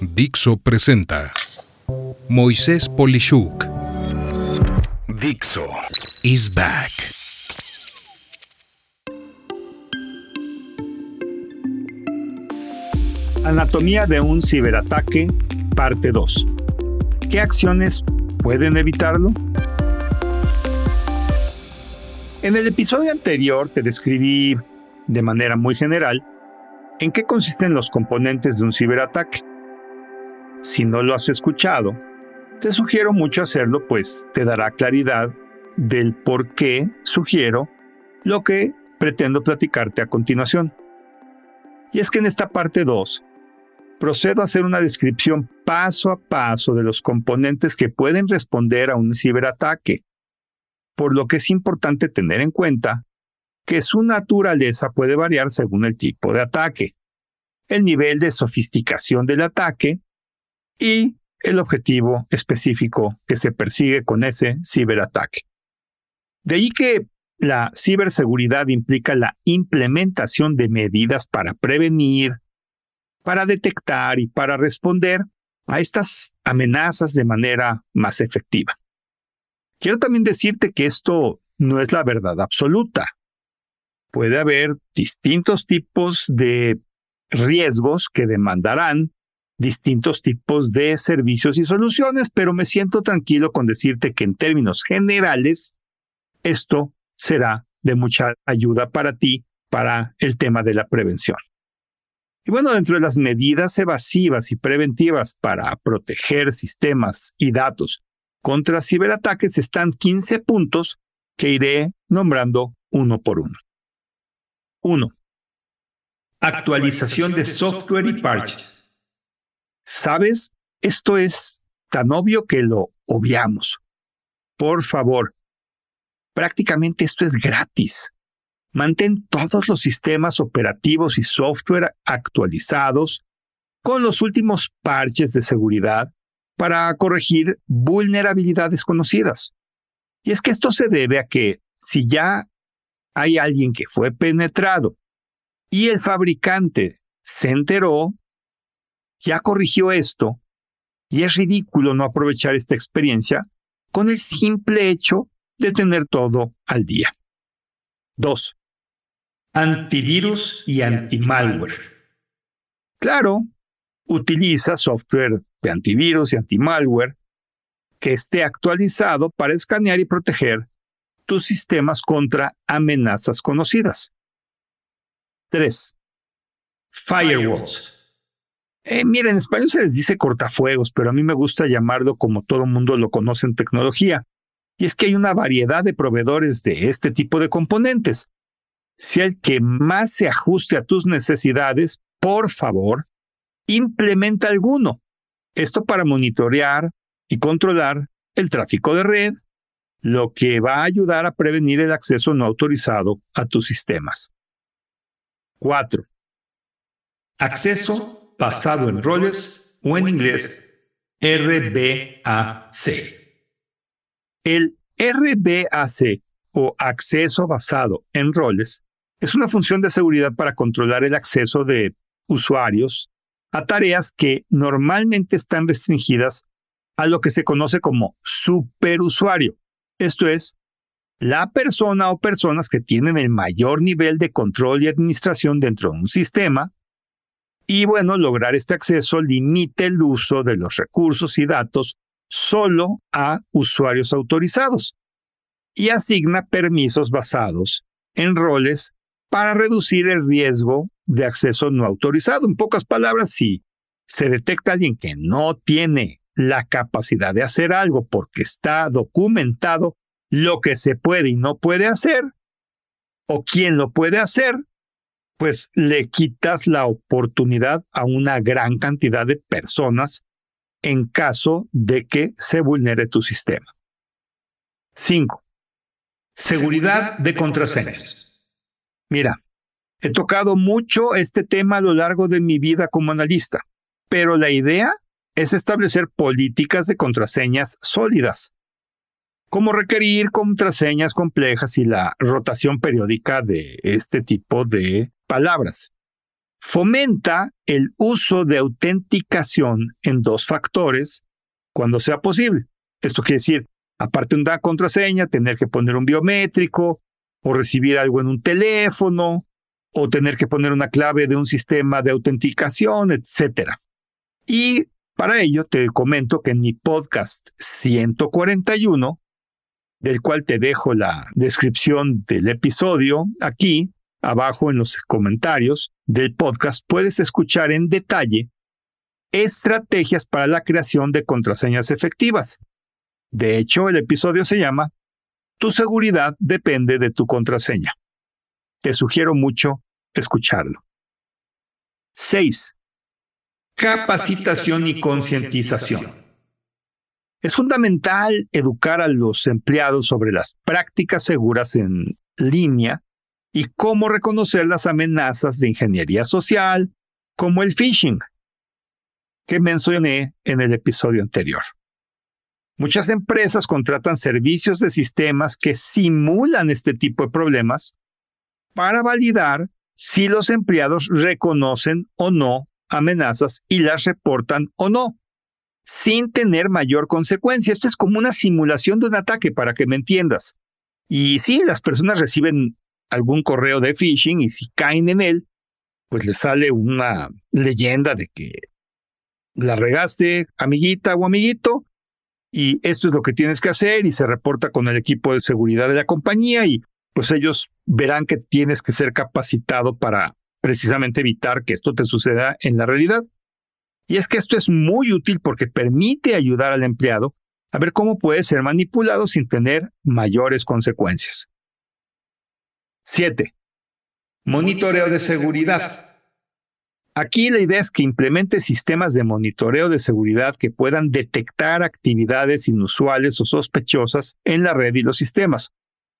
Dixo presenta Moisés Polishuk. Dixo is back. Anatomía de un ciberataque, parte 2. ¿Qué acciones pueden evitarlo? En el episodio anterior te describí de manera muy general en qué consisten los componentes de un ciberataque. Si no lo has escuchado, te sugiero mucho hacerlo, pues te dará claridad del por qué sugiero lo que pretendo platicarte a continuación. Y es que en esta parte 2 procedo a hacer una descripción paso a paso de los componentes que pueden responder a un ciberataque, por lo que es importante tener en cuenta que su naturaleza puede variar según el tipo de ataque, el nivel de sofisticación del ataque y el objetivo específico que se persigue con ese ciberataque. De ahí que la ciberseguridad implica la implementación de medidas para prevenir, para detectar y para responder a estas amenazas de manera más efectiva. Quiero también decirte que esto no es la verdad absoluta. Puede haber distintos tipos de riesgos que demandarán distintos tipos de servicios y soluciones, pero me siento tranquilo con decirte que en términos generales, esto será de mucha ayuda para ti para el tema de la prevención. Y bueno, dentro de las medidas evasivas y preventivas para proteger sistemas y datos contra ciberataques están 15 puntos que iré nombrando uno por uno. 1. Actualización de software y parches. ¿Sabes? Esto es tan obvio que lo obviamos. Por favor, prácticamente esto es gratis. Mantén todos los sistemas operativos y software actualizados con los últimos parches de seguridad para corregir vulnerabilidades conocidas. Y es que esto se debe a que si ya hay alguien que fue penetrado y el fabricante se enteró, ya corrigió esto, y es ridículo no aprovechar esta experiencia con el simple hecho de tener todo al día. 2 antivirus y antimalware. Claro, utiliza software de antivirus y antimalware que esté actualizado para escanear y proteger tus sistemas contra amenazas conocidas. 3. Firewalls. Eh, mira, en español se les dice cortafuegos, pero a mí me gusta llamarlo como todo mundo lo conoce en tecnología. Y es que hay una variedad de proveedores de este tipo de componentes, sea el que más se ajuste a tus necesidades, por favor, implementa alguno. Esto para monitorear y controlar el tráfico de red, lo que va a ayudar a prevenir el acceso no autorizado a tus sistemas. 4. Acceso basado en roles o en inglés RBAC. El RBAC o acceso basado en roles es una función de seguridad para controlar el acceso de usuarios a tareas que normalmente están restringidas a lo que se conoce como superusuario. Esto es, la persona o personas que tienen el mayor nivel de control y administración dentro de un sistema. Y bueno, lograr este acceso limita el uso de los recursos y datos solo a usuarios autorizados y asigna permisos basados en roles para reducir el riesgo de acceso no autorizado. En pocas palabras, si se detecta alguien que no tiene la capacidad de hacer algo porque está documentado lo que se puede y no puede hacer, o quién lo puede hacer, pues le quitas la oportunidad a una gran cantidad de personas en caso de que se vulnere tu sistema. 5. Seguridad de contraseñas. Mira, he tocado mucho este tema a lo largo de mi vida como analista, pero la idea es establecer políticas de contraseñas sólidas, como requerir contraseñas complejas y la rotación periódica de este tipo de palabras. Fomenta el uso de autenticación en dos factores cuando sea posible. Esto quiere decir, aparte de una contraseña, tener que poner un biométrico o recibir algo en un teléfono o tener que poner una clave de un sistema de autenticación, etc. Y para ello te comento que en mi podcast 141, del cual te dejo la descripción del episodio aquí, abajo en los comentarios del podcast, puedes escuchar en detalle estrategias para la creación de contraseñas efectivas. De hecho, el episodio se llama Tu seguridad depende de tu contraseña. Te sugiero mucho escucharlo. 6. Capacitación y concientización. Es fundamental educar a los empleados sobre las prácticas seguras en línea y cómo reconocer las amenazas de ingeniería social, como el phishing, que mencioné en el episodio anterior. Muchas empresas contratan servicios de sistemas que simulan este tipo de problemas para validar si los empleados reconocen o no amenazas y las reportan o no, sin tener mayor consecuencia. Esto es como una simulación de un ataque, para que me entiendas. Y sí, las personas reciben algún correo de phishing y si caen en él, pues les sale una leyenda de que la regaste, amiguita o amiguito, y esto es lo que tienes que hacer y se reporta con el equipo de seguridad de la compañía y pues ellos verán que tienes que ser capacitado para precisamente evitar que esto te suceda en la realidad. Y es que esto es muy útil porque permite ayudar al empleado a ver cómo puede ser manipulado sin tener mayores consecuencias. 7. Monitoreo de seguridad. Aquí la idea es que implemente sistemas de monitoreo de seguridad que puedan detectar actividades inusuales o sospechosas en la red y los sistemas.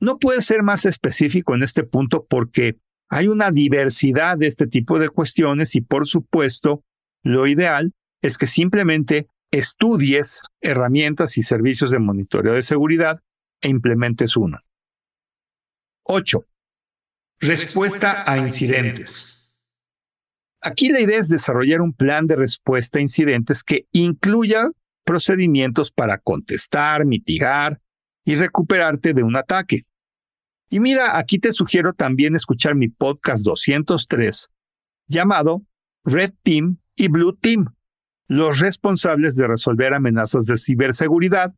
No puede ser más específico en este punto porque hay una diversidad de este tipo de cuestiones y por supuesto lo ideal es que simplemente estudies herramientas y servicios de monitoreo de seguridad e implementes uno. 8. Respuesta a incidentes. Aquí la idea es desarrollar un plan de respuesta a incidentes que incluya procedimientos para contestar, mitigar y recuperarte de un ataque. Y mira, aquí te sugiero también escuchar mi podcast 203 llamado Red Team y Blue Team, los responsables de resolver amenazas de ciberseguridad.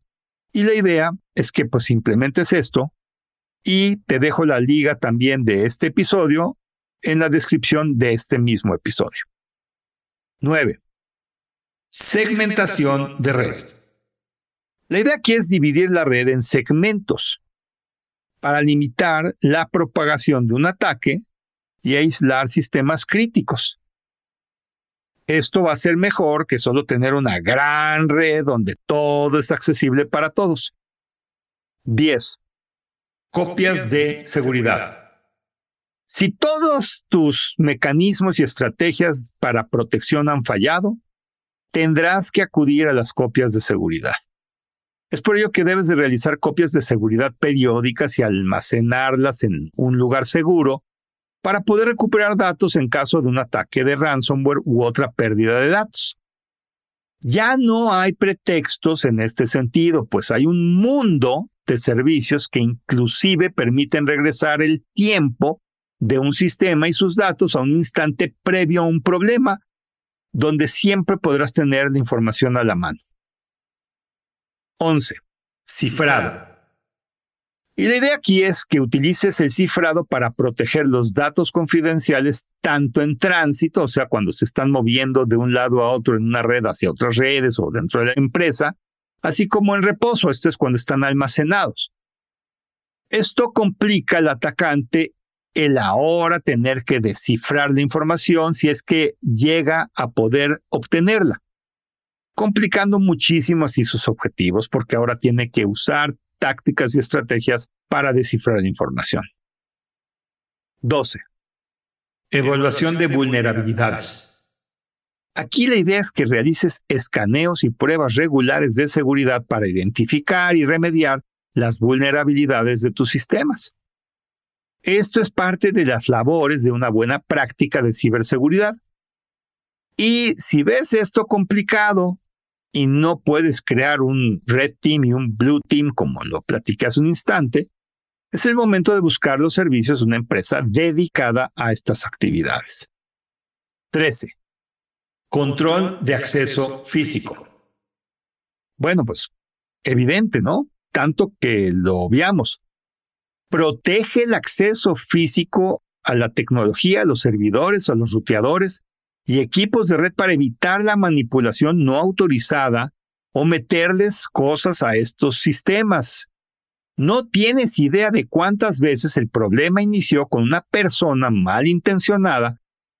Y la idea es que pues implementes esto y te dejo la liga también de este episodio en la descripción de este mismo episodio. 9. Segmentación de red. La idea aquí es dividir la red en segmentos para limitar la propagación de un ataque y aislar sistemas críticos. Esto va a ser mejor que solo tener una gran red donde todo es accesible para todos. 10. Copias de seguridad. Si todos tus mecanismos y estrategias para protección han fallado, tendrás que acudir a las copias de seguridad. Es por ello que debes de realizar copias de seguridad periódicas y almacenarlas en un lugar seguro para poder recuperar datos en caso de un ataque de ransomware u otra pérdida de datos. Ya no hay pretextos en este sentido, pues hay un mundo de servicios que inclusive permiten regresar el tiempo de un sistema y sus datos a un instante previo a un problema, donde siempre podrás tener la información a la mano. 11. Cifrado. Y la idea aquí es que utilices el cifrado para proteger los datos confidenciales tanto en tránsito, o sea, cuando se están moviendo de un lado a otro en una red hacia otras redes o dentro de la empresa, así como en reposo, esto es cuando están almacenados. Esto complica al atacante el ahora tener que descifrar la información si es que llega a poder obtenerla, complicando muchísimo así sus objetivos porque ahora tiene que usar tácticas y estrategias para descifrar información. 12. Evaluación de vulnerabilidades. Aquí la idea es que realices escaneos y pruebas regulares de seguridad para identificar y remediar las vulnerabilidades de tus sistemas. Esto es parte de las labores de una buena práctica de ciberseguridad. Y si ves esto complicado y no puedes crear un red team y un blue team como lo platiqué hace un instante, es el momento de buscar los servicios de una empresa dedicada a estas actividades. 13. Control de acceso físico. Bueno, pues evidente, ¿no? Tanto que lo obviamos. Protege el acceso físico a la tecnología, a los servidores, a los ruteadores y equipos de red para evitar la manipulación no autorizada o meterles cosas a estos sistemas. No tienes idea de cuántas veces el problema inició con una persona malintencionada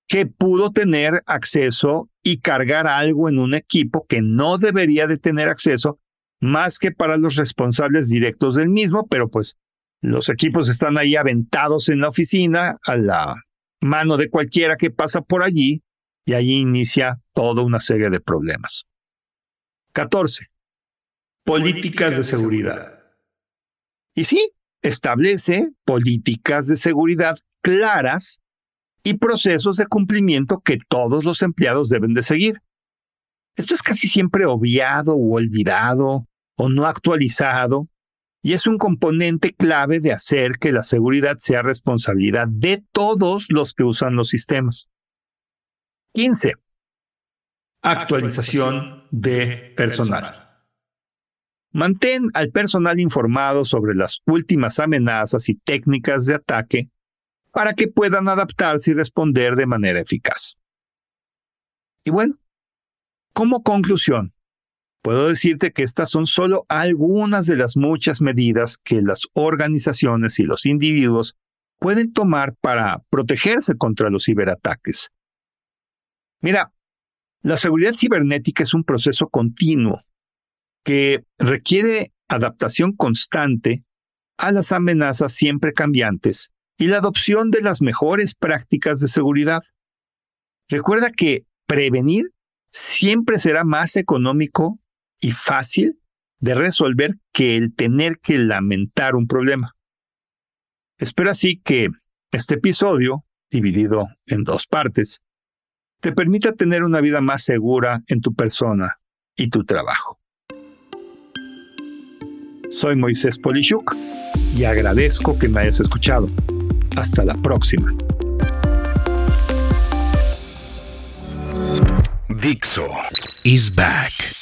que pudo tener acceso y cargar algo en un equipo que no debería de tener acceso más que para los responsables directos del mismo, pero pues los equipos están ahí aventados en la oficina a la mano de cualquiera que pasa por allí y allí inicia toda una serie de problemas. 14. Políticas de seguridad. Y sí, establece políticas de seguridad claras y procesos de cumplimiento que todos los empleados deben de seguir. Esto es casi siempre obviado o olvidado o no actualizado y es un componente clave de hacer que la seguridad sea responsabilidad de todos los que usan los sistemas. 15. Actualización de personal. Mantén al personal informado sobre las últimas amenazas y técnicas de ataque para que puedan adaptarse y responder de manera eficaz. Y bueno, como conclusión, puedo decirte que estas son solo algunas de las muchas medidas que las organizaciones y los individuos pueden tomar para protegerse contra los ciberataques. Mira, la seguridad cibernética es un proceso continuo que requiere adaptación constante a las amenazas siempre cambiantes y la adopción de las mejores prácticas de seguridad. Recuerda que prevenir siempre será más económico y fácil de resolver que el tener que lamentar un problema. Espero así que este episodio, dividido en dos partes, te permita tener una vida más segura en tu persona y tu trabajo. Soy Moisés Polishuk y agradezco que me hayas escuchado. Hasta la próxima. Dixo is back.